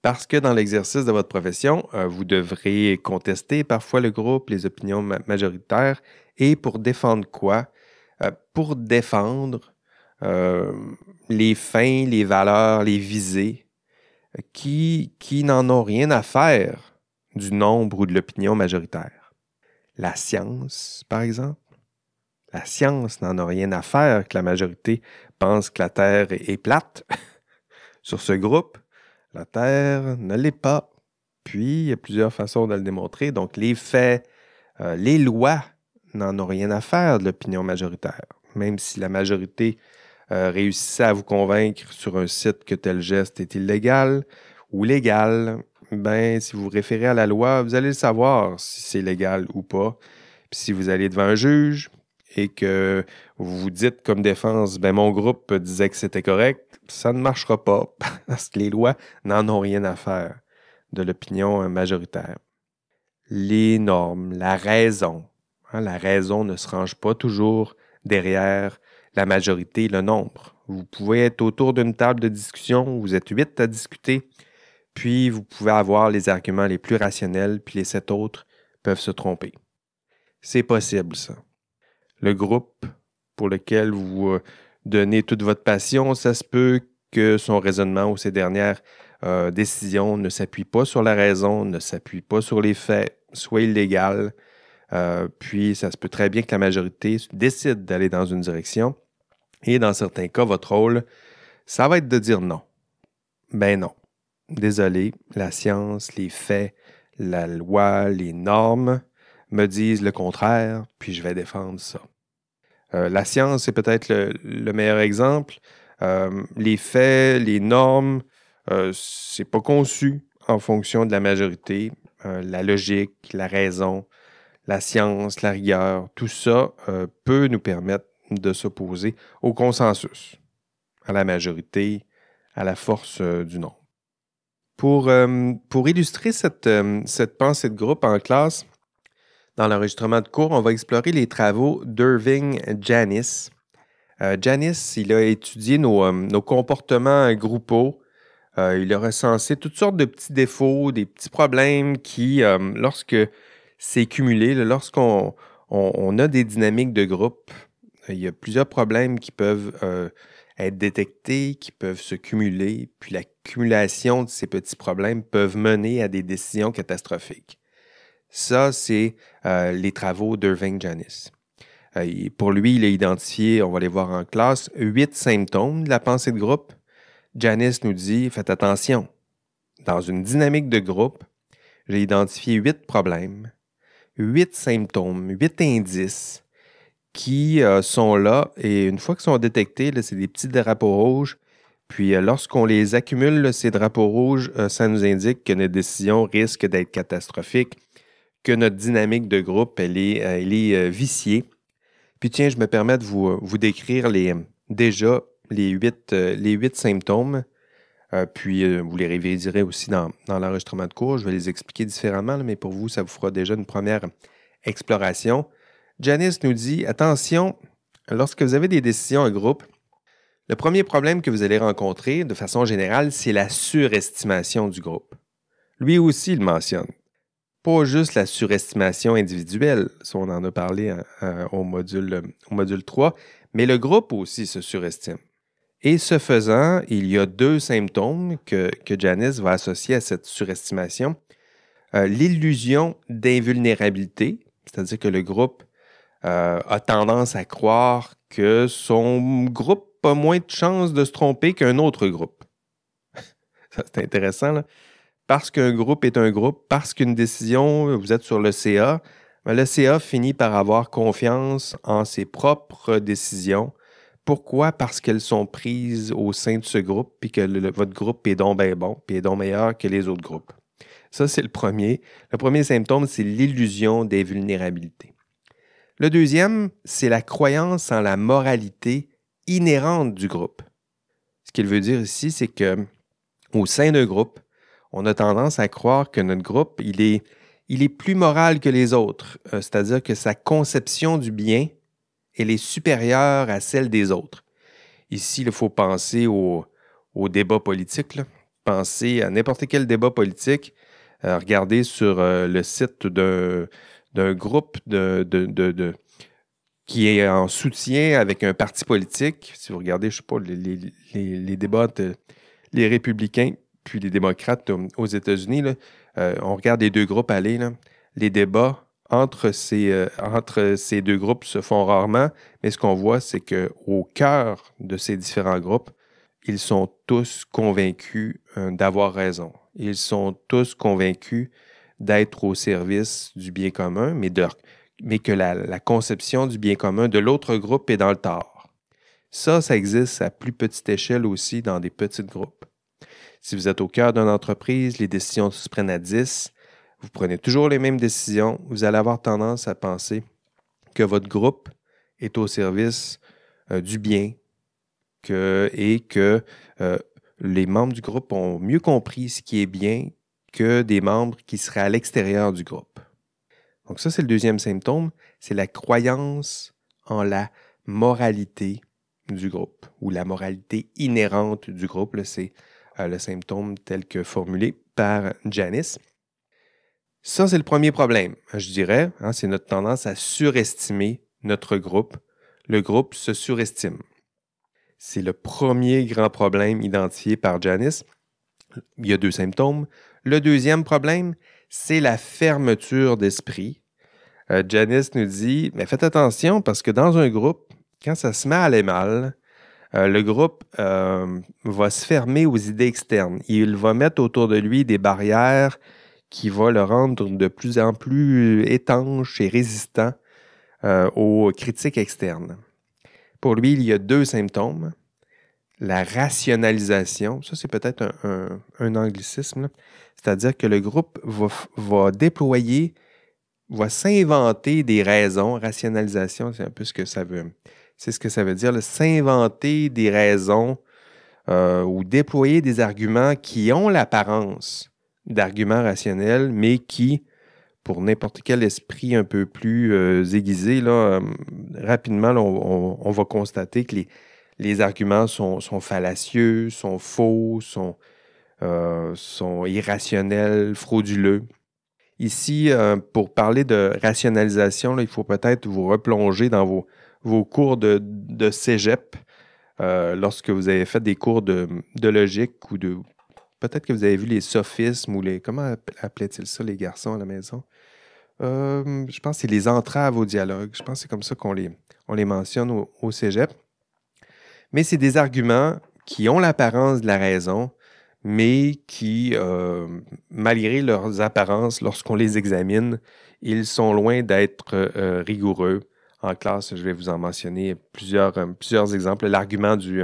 parce que dans l'exercice de votre profession, euh, vous devrez contester parfois le groupe, les opinions majoritaires, et pour défendre quoi? Euh, pour défendre les fins, les valeurs, les visées qui, qui n'en ont rien à faire du nombre ou de l'opinion majoritaire. La science, par exemple. La science n'en a rien à faire que la majorité pense que la Terre est plate. Sur ce groupe, la Terre ne l'est pas. Puis, il y a plusieurs façons de le démontrer. Donc, les faits, euh, les lois n'en ont rien à faire de l'opinion majoritaire. Même si la majorité euh, réussissez à vous convaincre sur un site que tel geste est illégal ou légal, ben, si vous vous référez à la loi, vous allez le savoir si c'est légal ou pas. Puis si vous allez devant un juge et que vous vous dites comme défense, ben, mon groupe disait que c'était correct, ça ne marchera pas parce que les lois n'en ont rien à faire de l'opinion majoritaire. Les normes, la raison, hein, la raison ne se range pas toujours derrière la majorité, le nombre. Vous pouvez être autour d'une table de discussion, vous êtes huit à discuter, puis vous pouvez avoir les arguments les plus rationnels, puis les sept autres peuvent se tromper. C'est possible, ça. Le groupe pour lequel vous donnez toute votre passion, ça se peut que son raisonnement ou ses dernières euh, décisions ne s'appuient pas sur la raison, ne s'appuient pas sur les faits, soit illégales. Euh, puis ça se peut très bien que la majorité décide d'aller dans une direction, et dans certains cas, votre rôle, ça va être de dire non. Ben non. Désolé, la science, les faits, la loi, les normes me disent le contraire, puis je vais défendre ça. Euh, la science, c'est peut-être le, meilleur exemple. Euh, les faits, les normes, euh, c'est pas conçu en fonction de la majorité. la logique, la raison, la science, la rigueur, tout ça peut nous permettre de s'opposer au consensus, à la majorité, à la force euh, du nombre. Pour, euh, pour illustrer cette, euh, cette, pensée de groupe en classe, dans l'enregistrement de cours, on va explorer les travaux d'Irving Janis. Janis, il a étudié nos, nos comportements groupaux. il a recensé toutes sortes de petits défauts, des petits problèmes qui, lorsque c'est cumulé, lorsqu'on on, a des dynamiques de groupe, il y a plusieurs problèmes qui peuvent euh, être détectés, qui peuvent se cumuler, puis l'accumulation de ces petits problèmes peuvent mener à des décisions catastrophiques. Ça, c'est euh, les travaux d'Irving Janis. Euh, pour lui, il a identifié, on va les voir en classe, huit symptômes de la pensée de groupe. Janis nous dit, faites attention, dans une dynamique de groupe, j'ai identifié huit problèmes, huit symptômes, huit indices qui euh, sont là et une fois qu'ils sont détectés, c'est des petits drapeaux rouges. Puis lorsqu'on les accumule, ces drapeaux rouges, ça nous indique que notre décision risque d'être catastrophique, que notre dynamique de groupe, elle est, elle est viciée. Puis tiens, je me permets de vous, vous décrire les, déjà les huit, les huit symptômes. puis vous les réviserez aussi dans, dans l'enregistrement de cours. Je vais les expliquer différemment, mais pour vous, ça vous fera déjà une première exploration. Janice nous dit Attention, lorsque vous avez des décisions en groupe, Le premier problème que vous allez rencontrer, de façon générale, c'est la surestimation du groupe. Lui aussi il mentionne. Pas juste la surestimation individuelle, ça on en a parlé hein, hein, au, module, au module 3, mais le groupe aussi se surestime. Et ce faisant, il y a deux symptômes que, que Janice va associer à cette surestimation. Euh, l'illusion d'invulnérabilité, c'est-à-dire que le groupe euh, a tendance à croire que son groupe a moins de chances de se tromper qu'un autre groupe. C'est intéressant. Là. Parce qu'un groupe est un groupe, parce qu'une décision, vous êtes sur le CA, le CA finit par avoir confiance en ses propres décisions pourquoi? Parce qu'elles sont prises au sein de ce groupe, puis que votre groupe est donc bien bon, puis est donc meilleur que les autres groupes. Ça, c'est le premier. Le premier symptôme, c'est l'illusion des vulnérabilités. Le deuxième, c'est la croyance en la moralité inhérente du groupe. Ce qu'il veut dire ici, c'est que au sein d'un groupe, on a tendance à croire que notre groupe, il est, plus moral que les autres, euh, c'est-à-dire que sa conception du bien elle est supérieure à celle des autres. Ici, il faut penser au, débat politique. Penser à n'importe quel débat politique. Euh, regardez sur euh, le site d'un groupe qui est en soutien avec un parti politique. Si vous regardez, je ne sais pas, les, débats de les républicains puis les démocrates aux États-Unis, euh, on regarde les deux groupes aller. Les débats entre ces, euh, entre ces deux groupes se font rarement, mais ce qu'on voit, c'est qu'au cœur de ces différents groupes, ils sont tous convaincus euh, d'avoir raison. Ils sont tous convaincus d'être au service du bien commun, mais, mais que la, la, conception du bien commun de l'autre groupe est dans le tort. Ça, ça existe à plus petite échelle aussi dans des petits groupes. Si vous êtes au cœur d'une entreprise, les décisions se prennent à 10, vous prenez toujours les mêmes décisions, vous allez avoir tendance à penser que votre groupe est au service euh, du bien et que euh, les membres du groupe ont mieux compris ce qui est bien que des membres qui seraient à l'extérieur du groupe. Donc ça, c'est le deuxième symptôme, c'est la croyance en la moralité du groupe ou la moralité inhérente du groupe. C'est le symptôme tel que formulé par Janice. Ça, c'est le premier problème, je dirais. Hein, c'est notre tendance à surestimer notre groupe. Le groupe se surestime. C'est le premier grand problème identifié par Janice. Il y a deux symptômes. Le deuxième problème, c'est la fermeture d'esprit. Euh, Janice nous dit, mais faites attention parce que dans un groupe, quand ça se met à aller mal, euh, le groupe euh, va se fermer aux idées externes. Il va mettre autour de lui des barrières qui va le rendre de plus en plus étanche et résistant euh, aux critiques externes. Pour lui, il y a deux symptômes. La rationalisation, ça c'est peut-être un, anglicisme, c'est-à-dire que le groupe va déployer, va s'inventer des raisons. Rationalisation, c'est un peu ce que ça veut, c'est ce que ça veut dire, s'inventer des raisons euh, ou déployer des arguments qui ont l'apparence d'arguments rationnels, mais qui, pour n'importe quel esprit un peu plus euh, aiguisé, euh, rapidement, on, va constater que les, arguments sont, fallacieux, sont faux, sont irrationnels, frauduleux. Ici, pour parler de rationalisation, il faut peut-être vous replonger dans vos, vos cours de, de cégep. lorsque vous avez fait des cours de, logique ou de Peut-être que vous avez vu les sophismes ou les. Comment appelaient-ils ça, les garçons à la maison? Euh, je pense que c'est les entraves au dialogue. Je pense que c'est comme ça qu'on les, on les mentionne au, cégep. Mais c'est des arguments qui ont l'apparence de la raison, mais qui, euh, malgré leurs apparences, lorsqu'on les examine, ils sont loin d'être euh, rigoureux. En classe, je vais vous en mentionner plusieurs, plusieurs exemples. L'argument du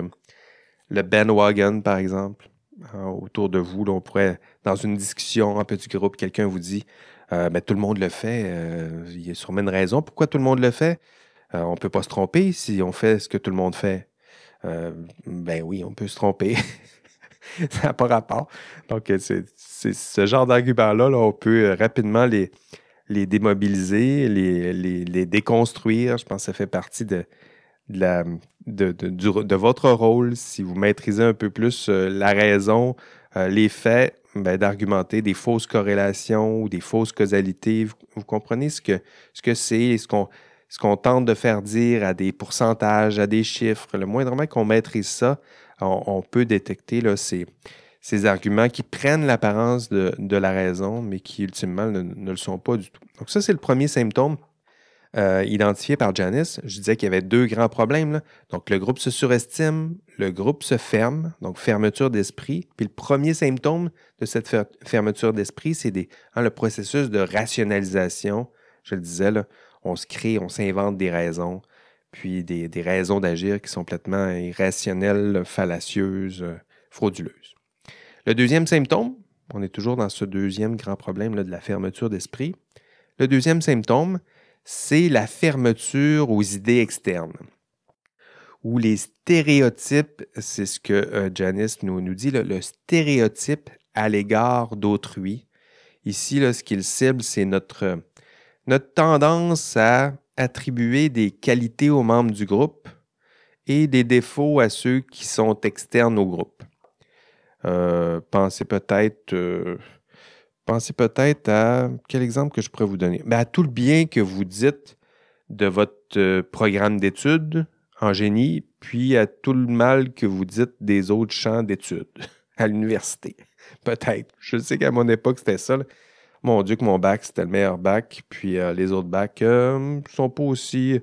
le bandwagon, par exemple. Hein, autour de vous. on pourrait, dans une discussion en petit groupe, quelqu'un vous dit euh, ben, tout le monde le fait, euh, il y a sûrement une raison pourquoi tout le monde le fait. Euh, on ne peut pas se tromper si on fait ce que tout le monde fait. ben oui, on peut se tromper. ça n'a pas rapport. Donc, c'est ce genre d'arguments-là, on peut rapidement les, les démobiliser, les, déconstruire. Je pense que ça fait partie de, votre rôle, si vous maîtrisez un peu plus euh, la raison, euh, les faits, ben, d'argumenter des fausses corrélations ou des fausses causalités. Vous, comprenez ce que ce que c'est, ce qu'on tente de faire dire à des pourcentages, à des chiffres. Le moindrement qu'on maîtrise ça, on, on peut détecter là, ces, ces arguments qui prennent l'apparence de, de la raison, mais qui ultimement ne, le sont pas du tout. Donc ça, c'est le premier symptôme euh, identifié par Janice. Je disais qu'il y avait deux grands problèmes. Donc le groupe se surestime, le groupe se ferme, donc fermeture d'esprit. Puis le premier symptôme de cette fer- fermeture d'esprit, c'est hein, le processus de rationalisation. Je le disais, là, on se crée, on s'invente des raisons, puis des, des raisons d'agir qui sont complètement irrationnelles, fallacieuses, euh, frauduleuses. Le deuxième symptôme, on est toujours dans ce deuxième grand problème de la fermeture d'esprit. Le deuxième symptôme, c'est la fermeture aux idées externes. Ou les stéréotypes, c'est ce que euh, Janice nous, dit, le stéréotype à l'égard d'autrui. Ici, ce qu'il cible, c'est notre, notre tendance à attribuer des qualités aux membres du groupe et des défauts à ceux qui sont externes au groupe. Euh, pensez peut-être euh, peut-être à quel exemple que je pourrais vous donner. Ben, à tout le bien que vous dites de votre euh, programme d'études en génie, puis à tout le mal que vous dites des autres champs d'études à l'université. Peut-être. Je sais qu'à mon époque, c'était ça. Mon Dieu, que mon bac, c'était le meilleur bac, puis les autres bacs euh, sont pas aussi.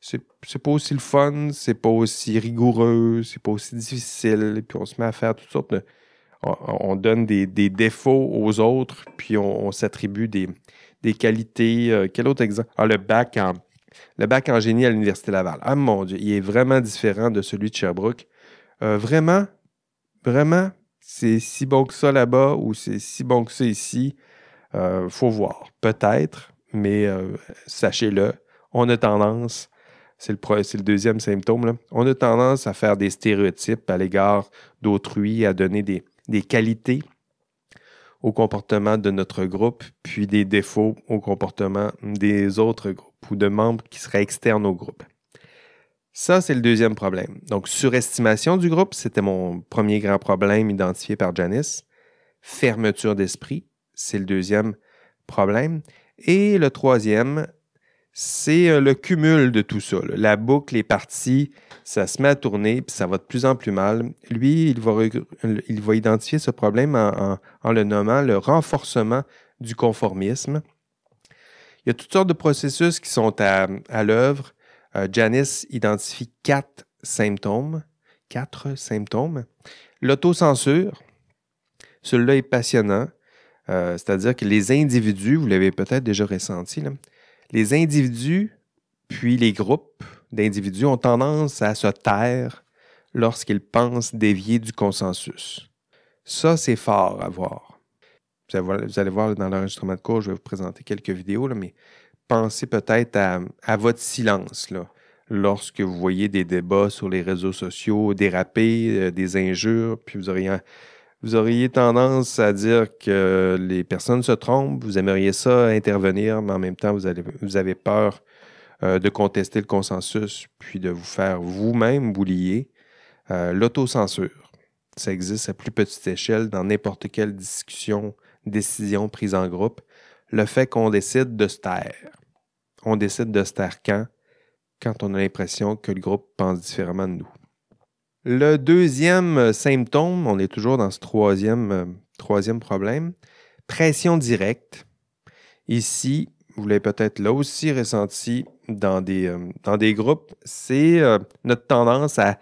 C'est c'est pas aussi le fun, c'est pas aussi rigoureux, c'est pas aussi difficile, puis on se met à faire toutes sortes de. On, on donne des, défauts aux autres, puis on, s'attribue des, qualités. euh, quel autre exemple? Ah, le bac en, le bac en génie à l'Université Laval. Ah mon Dieu, il est vraiment différent de celui de Sherbrooke. Euh, vraiment, vraiment, c'est si bon que ça là-bas ou c'est si bon que ça ici. Euh, faut voir. Peut-être, mais sachez-le, on a tendance, c'est le, le deuxième symptôme, on a tendance à faire des stéréotypes à l'égard d'autrui, à donner des, des qualités au comportement de notre groupe, puis des défauts au comportement des autres groupes ou de membres qui seraient externes au groupe. Ça, c'est le deuxième problème. Donc, surestimation du groupe, c'était mon premier grand problème identifié par Janice. Fermeture d'esprit, c'est le deuxième problème. Et le troisième, c'est euh, le cumul de tout ça. La boucle est partie, ça se met à tourner, puis ça va de plus en plus mal. Lui, il va, identifier ce problème en, le nommant le renforcement du conformisme. Il y a toutes sortes de processus qui sont à, l'œuvre. Euh, Janice identifie quatre symptômes. Quatre symptômes. L'autocensure, celui-là est passionnant. Euh, C'est-à-dire que les individus, vous l'avez peut-être déjà ressenti, les individus puis les groupes d'individus ont tendance à se taire lorsqu'ils pensent dévier du consensus. Ça, c'est fort à voir. Vous allez voir, dans l'enregistrement de cours, je vais vous présenter quelques vidéos, mais pensez peut-être à, votre silence lorsque vous voyez des débats sur les réseaux sociaux déraper, euh, des injures, puis vous auriez, vous auriez tendance à dire que les personnes se trompent, vous aimeriez ça intervenir, mais en même temps, vous, avez peur euh, de contester le consensus, puis de vous faire vous-même boulier. Euh, L'autocensure, ça existe à plus petite échelle dans n'importe quelle discussion, décision prise en groupe. Le fait qu'on décide de se taire. On décide de se taire quand? Quand on a l'impression que le groupe pense différemment de nous. Le deuxième euh, symptôme, on est toujours dans ce troisième, euh, troisième problème, pression directe. Ici, vous l'avez peut-être là aussi ressenti dans des, euh, groupes, c'est notre tendance à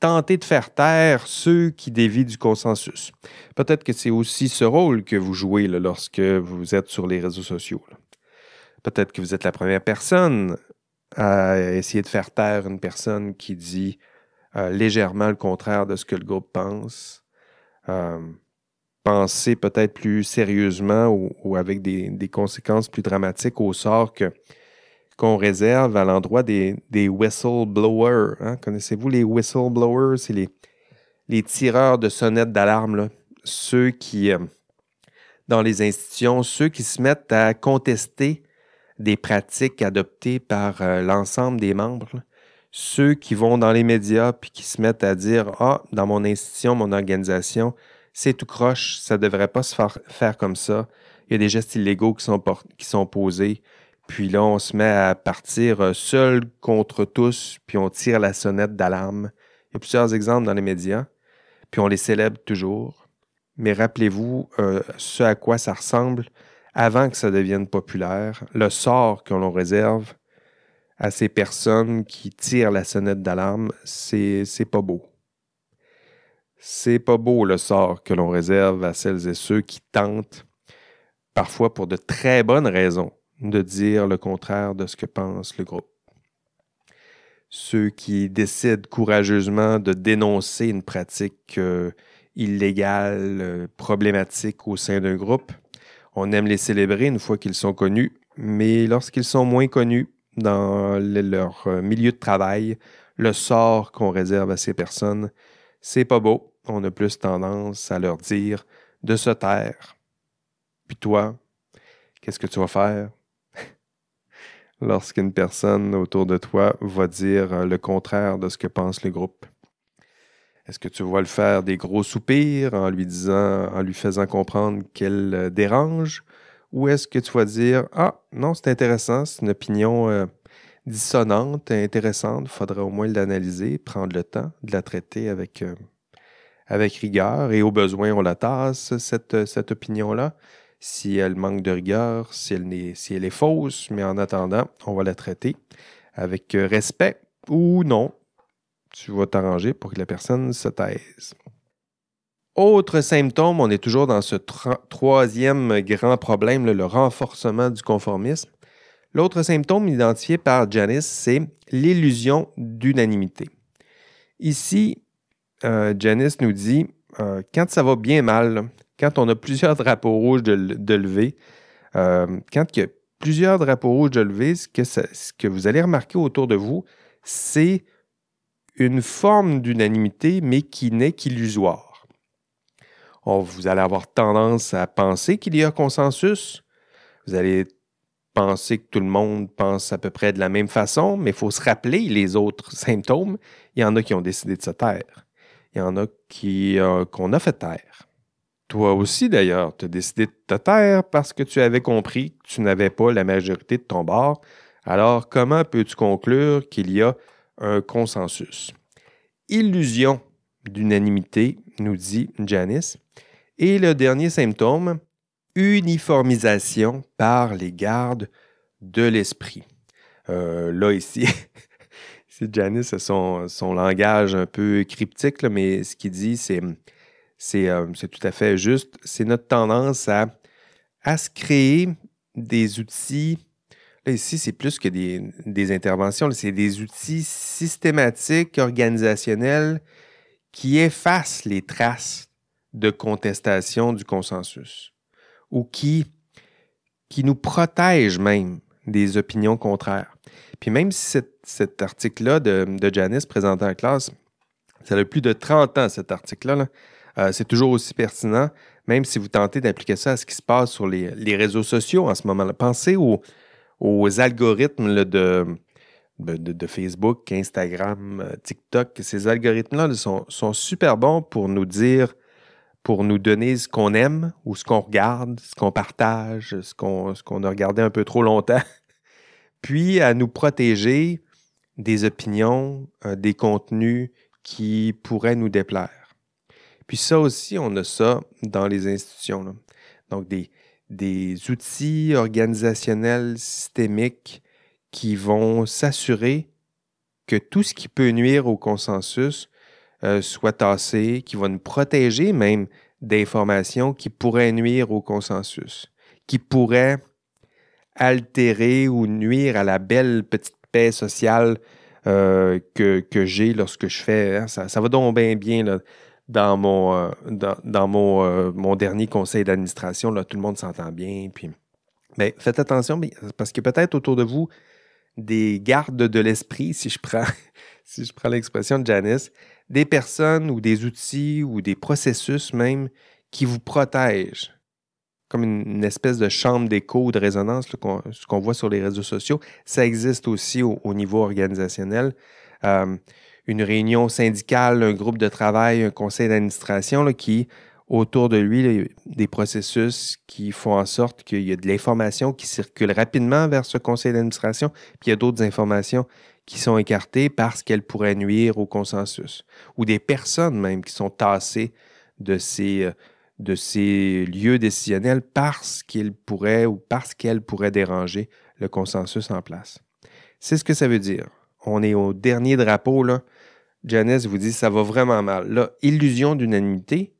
tenter de faire taire ceux qui dévient du consensus. Peut-être que c'est aussi ce rôle que vous jouez lorsque vous êtes sur les réseaux sociaux. Peut-être que vous êtes la première personne à essayer de faire taire une personne qui dit euh, légèrement le contraire de ce que le groupe pense. Euh, penser peut-être plus sérieusement ou, avec des, conséquences plus dramatiques au sort que, qu'on réserve à l'endroit des, des whistleblowers. hein. Connaissez-vous les whistleblowers? C'est les, les tireurs de sonnettes d'alarme, ceux qui, euh, dans les institutions, ceux qui se mettent à contester des pratiques adoptées par l'ensemble des membres. Ceux qui vont dans les médias puis qui se mettent à dire Ah, dans mon institution, mon organisation, c'est tout croche, ça ne devrait pas se faire, comme ça. Il y a des gestes illégaux qui sont, qui sont posés. Puis là, on se met à partir euh, seul contre tous, puis on tire la sonnette d'alarme. Il y a plusieurs exemples dans les médias, puis on les célèbre toujours. Mais rappelez-vous euh, ce à quoi ça ressemble avant que ça devienne populaire, le sort que l'on réserve à ces personnes qui tirent la sonnette d'alarme, c'est, pas beau. C'est pas beau le sort que l'on réserve à celles et ceux qui tentent, parfois pour de très bonnes raisons, de dire le contraire de ce que pense le groupe. Ceux qui décident courageusement de dénoncer une pratique euh, illégale, euh, problématique au sein d'un groupe, on aime les célébrer une fois qu'ils sont connus, mais lorsqu'ils sont moins connus, dans leur euh, milieu de travail, le sort qu'on réserve à ces personnes, c'est pas beau. On a plus tendance à leur dire de se taire. Puis toi, qu'est-ce que tu vas faire? Lorsqu'une personne autour de toi va dire euh, le contraire de ce que pense le groupe? Est-ce que tu vas le faire des gros soupirs en lui disant, en lui faisant comprendre qu'elle euh, dérange? Ou est-ce que tu vas dire Ah, non, c'est intéressant, c'est une opinion euh, dissonante, intéressante, il faudra au moins l'analyser, prendre le temps de la traiter avec, euh, rigueur et au besoin, on la tasse, cette, euh, cette opinion-là. Si elle manque de rigueur, si elle, est, si elle est fausse, mais en attendant, on va la traiter avec respect ou non. Tu vas t'arranger pour que la personne se taise. Autre symptôme, on est toujours dans ce troisième grand problème, le renforcement du conformisme. L'autre symptôme identifié par Janice, c'est l'illusion d'unanimité. Ici, euh, Janice nous dit, euh, quand ça va bien mal, quand on a plusieurs drapeaux rouges de, lever, euh, quand il y a plusieurs drapeaux rouges de lever, ce que vous allez remarquer autour de vous, c'est une forme d'unanimité, mais qui n'est qu'illusoire vous allez avoir tendance à penser qu'il y a consensus. Vous allez penser que tout le monde pense à peu près de la même façon, mais il faut se rappeler les autres symptômes. Il y en a qui ont décidé de se taire. Il y en a qui euh, qu'on a fait taire. Toi aussi, d'ailleurs, tu as décidé de te taire parce que tu avais compris que tu n'avais pas la majorité de ton bord. Alors, comment peux-tu conclure qu'il y a un consensus? Illusion d'unanimité, nous dit Janice. Et le dernier symptôme, uniformisation par les gardes de l'esprit. Euh, là, ici, c'est Janice, son, son langage un peu cryptique, mais ce qu'il dit, c'est, euh, c'est, tout à fait juste. C'est notre tendance à, à se créer des outils. Là, ici, c'est plus que des, des interventions, c'est des outils systématiques, organisationnels qui effacent les traces de contestation du consensus ou qui, qui nous protège même des opinions contraires. Puis même si cet, article-là de, de, Janice présenté en classe, ça a plus de 30 ans, cet article-là, euh, c'est toujours aussi pertinent, même si vous tentez d'appliquer ça à ce qui se passe sur les, réseaux sociaux en ce moment-là. Pensez aux, aux algorithmes de, de, Facebook, Instagram, euh, TikTok. Ces algorithmes-là sont, sont, super bons pour nous dire pour nous donner ce qu'on aime ou ce qu'on regarde, ce qu'on partage, ce qu'on, a regardé un peu trop longtemps, puis à nous protéger des opinions, euh, des contenus qui pourraient nous déplaire. Puis ça aussi, on a ça dans les institutions. Donc des, des outils organisationnels systémiques qui vont s'assurer que tout ce qui peut nuire au consensus euh, soit tassé, qui va nous protéger même d'informations qui pourraient nuire au consensus, qui pourraient altérer ou nuire à la belle petite paix sociale euh, que, j'ai lorsque je fais. Hein, ça, va donc bien bien dans mon, euh, mon, dernier conseil d'administration. Tout le monde s'entend bien. Puis, mais faites attention parce que peut-être autour de vous des gardes de l'esprit, si je prends, si je prends l'expression de Janice, des personnes ou des outils ou des processus même qui vous protègent, comme une, espèce de chambre d'écho ou de résonance, ce qu'on voit sur les réseaux sociaux. Ça existe aussi au, niveau organisationnel. euh, une réunion syndicale, un groupe de travail, un conseil d'administration qui, autour de lui, des processus qui font en sorte qu'il y a de l'information qui circule rapidement vers ce conseil d'administration, puis il y a d'autres informations qui sont écartées parce qu'elles pourraient nuire au consensus, ou des personnes même qui sont tassées de ces, euh, de ces lieux décisionnels parce qu'ils pourraient ou parce qu'elles pourraient déranger le consensus en place. C'est ce que ça veut dire. On est au dernier drapeau, là. Janice vous dit ça va vraiment mal. Là, illusion d'unanimité,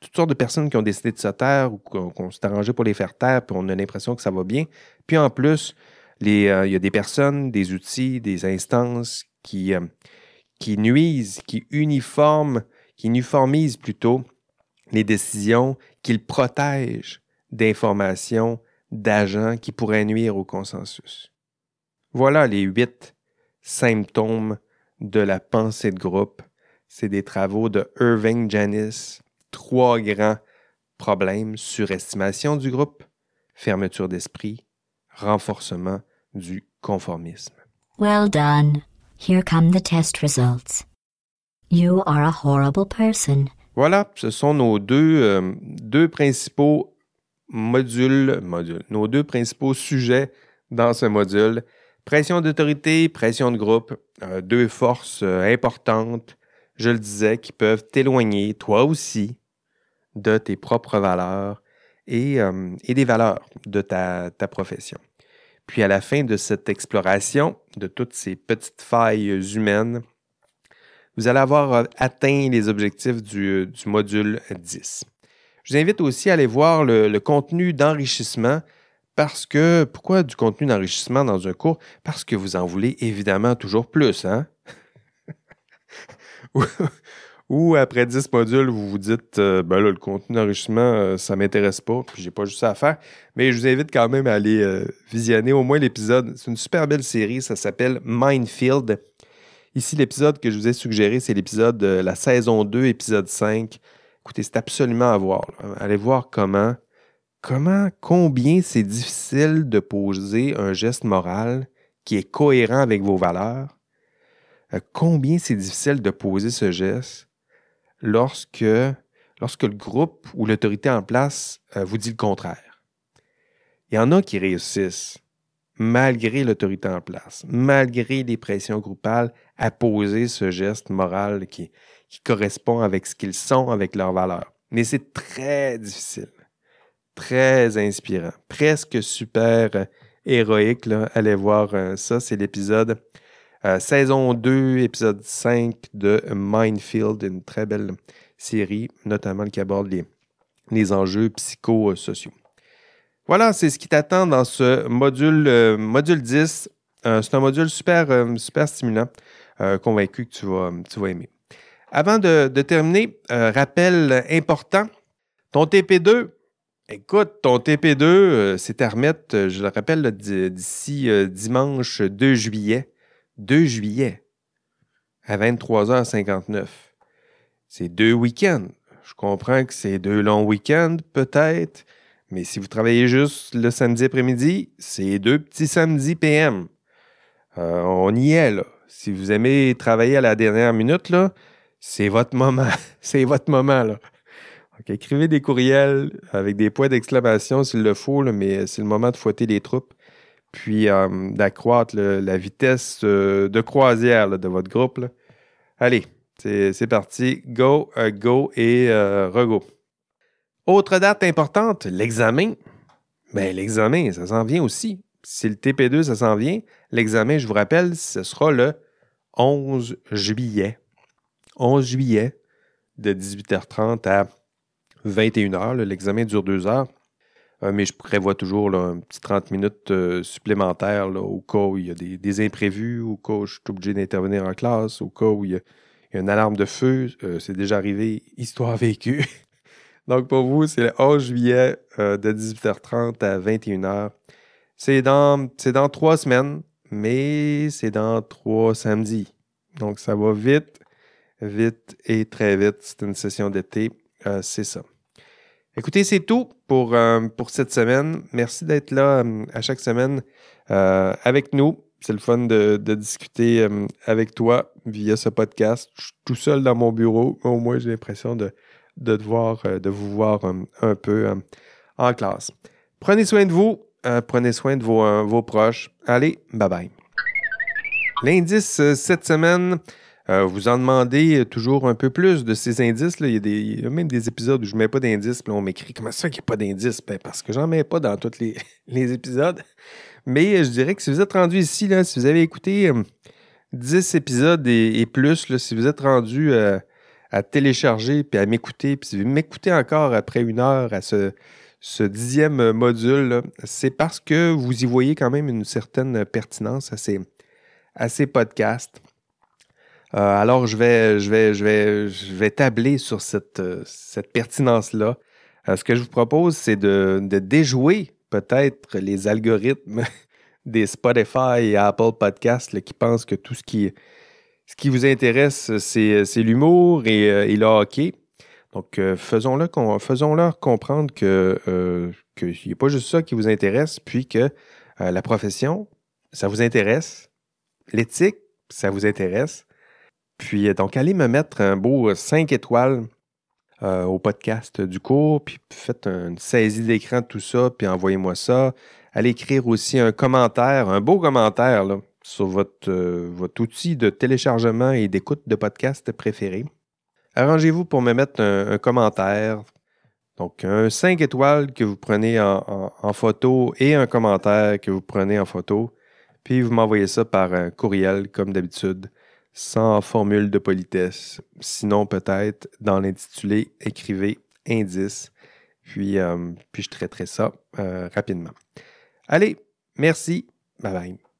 toutes sortes de personnes qui ont décidé de se taire ou qu'on s'est arrangé pour les faire taire, puis on a l'impression que ça va bien. Puis en plus, euh, il y a des personnes, des outils, des instances qui, euh, qui nuisent, qui uniforment, qui uniformisent plutôt les décisions, qu'ils protègent d'informations, d'agents qui pourraient nuire au consensus. Voilà les huit symptômes de la pensée de groupe. C'est des travaux de Irving Janis. Trois grands problèmes, surestimation du groupe, fermeture d'esprit, renforcement du conformisme. Well done. Here come the test results. You are a horrible person. Voilà, ce sont nos deux, euh, deux principaux modules, modules, nos deux principaux sujets dans ce module. Pression d'autorité, pression de groupe, euh, deux forces euh, importantes, je le disais, qui peuvent t'éloigner, toi aussi, de tes propres valeurs et, et des valeurs de ta, ta, profession. Puis à la fin de cette exploration de toutes ces petites failles humaines, vous allez avoir atteint les objectifs du, du module 10. Je vous invite aussi à aller voir le, le contenu d'enrichissement parce que, pourquoi du contenu d'enrichissement dans un cours? Parce que vous en voulez évidemment toujours plus, hein? ou, après 10 modules, vous vous dites, euh, ben là, le contenu d'enrichissement, euh, ça m'intéresse pas, puis j'ai pas juste ça à faire. Mais je vous invite quand même à aller euh, visionner au moins l'épisode. C'est une super belle série, ça s'appelle Minefield. Ici, l'épisode que je vous ai suggéré, c'est l'épisode de la saison 2, épisode 5. Écoutez, c'est absolument à voir. Allez voir comment comment, combien c'est difficile de poser un geste moral qui est cohérent avec vos valeurs, euh, combien c'est difficile de poser ce geste lorsque, le groupe ou l'autorité en place euh, vous dit le contraire. Il y en a qui réussissent, malgré l'autorité en place, malgré les pressions groupales, à poser ce geste moral qui, qui correspond avec ce qu'ils sont, avec leurs valeurs. Mais c'est très difficile très inspirant, presque super euh, héroïque. Là. Allez voir euh, ça, c'est l'épisode euh, saison 2, épisode 5 de Mindfield, une très belle série, notamment qui aborde les, les enjeux psychosociaux. Voilà, c'est ce qui t'attend dans ce module, module 10. c'est un module super, super stimulant, convaincu que tu vas, tu vas aimer. Avant de, terminer, rappel important, ton TP2, Écoute, ton TP2, euh, c'est à remettre, euh, je le rappelle, d'ici euh, dimanche 2 juillet. 2 juillet à 23h59. C'est deux week-ends. Je comprends que c'est deux longs week-ends, peut-être, mais si vous travaillez juste le samedi après-midi, c'est deux petits samedis PM. on y est, là. Si vous aimez travailler à la dernière minute, là, c'est votre moment. c'est votre moment, là écrivez des courriels avec des points d'exclamation s'il le faut, mais c'est le moment de fouetter les troupes. Puis euh, d'accroître la vitesse euh, de croisière de votre groupe. Allez, c'est parti. Go, euh, go et rego. Autre date importante, l'examen. Ben, l'examen, ça s'en vient aussi. Si le TP2, ça s'en vient, l'examen, je vous rappelle, ce sera le 11 juillet. 11 juillet, de 18h30 à 21 heures. L'examen dure deux heures. Euh, mais je prévois toujours un petit 30 minutes euh, supplémentaires au cas où il y a des, imprévus, au cas où je suis obligé d'intervenir en classe, au cas où il y a, une alarme de feu. Euh, c'est déjà arrivé, histoire vécue. Donc pour vous, c'est le 11 juillet de 18h30 à 21h. C'est dans, dans trois semaines, mais c'est dans trois samedis. Donc ça va vite, vite et très vite. C'est une session d'été. c'est ça. Écoutez, c'est tout pour, euh, pour cette semaine. Merci d'être là euh, à chaque semaine euh, avec nous. C'est le fun de, discuter euh, avec toi via ce podcast. Je suis tout seul dans mon bureau, mais au moins j'ai l'impression de, de, de vous voir un peu en classe. Prenez soin de vous, prenez soin de vos, vos proches. Allez, bye bye. L'indice cette semaine, euh, vous en demandez toujours un peu plus de ces indices. Là. Il, y a même des épisodes où je ne mets pas d'indices, puis on m'écrit comment ça qu'il n'y a pas d'indices? Ben, parce que j'en mets pas dans tous les, épisodes. Mais euh, je dirais que si vous êtes rendu ici, là, si vous avez écouté 10 euh, épisodes et, plus, là, si vous êtes rendu à télécharger puis à m'écouter, puis si vous m'écoutez encore après une heure à ce, ce dixième module, c'est parce que vous y voyez quand même une certaine pertinence à ces podcasts. Euh, alors, je vais, je, vais, je, vais, je vais tabler sur cette, euh, cette pertinence-là. Euh, ce que je vous propose, c'est de, de, déjouer peut-être les algorithmes des Spotify et Apple Podcasts qui pensent que tout ce qui, ce qui vous intéresse, c'est, l'humour et, et, le hockey. Donc, faisons-leur faisons comprendre que qu'il n'y a pas juste ça qui vous intéresse, puis que la profession, ça vous intéresse, l'éthique, ça vous intéresse, puis, euh, donc, allez me mettre un beau 5 étoiles euh, au podcast du cours, puis faites une saisie d'écran de tout ça, puis envoyez-moi ça. Allez écrire aussi un commentaire, un beau commentaire sur votre, euh, votre outil de téléchargement et d'écoute de podcast préféré. Arrangez-vous pour me mettre un, commentaire. Donc, un 5 étoiles que vous prenez en, photo et un commentaire que vous prenez en photo. Puis vous m'envoyez ça par un courriel, comme d'habitude sans formule de politesse. Sinon, peut-être, dans l'intitulé, écrivez indice, puis, euh, je traiterai ça euh, rapidement. Allez, merci, bye bye.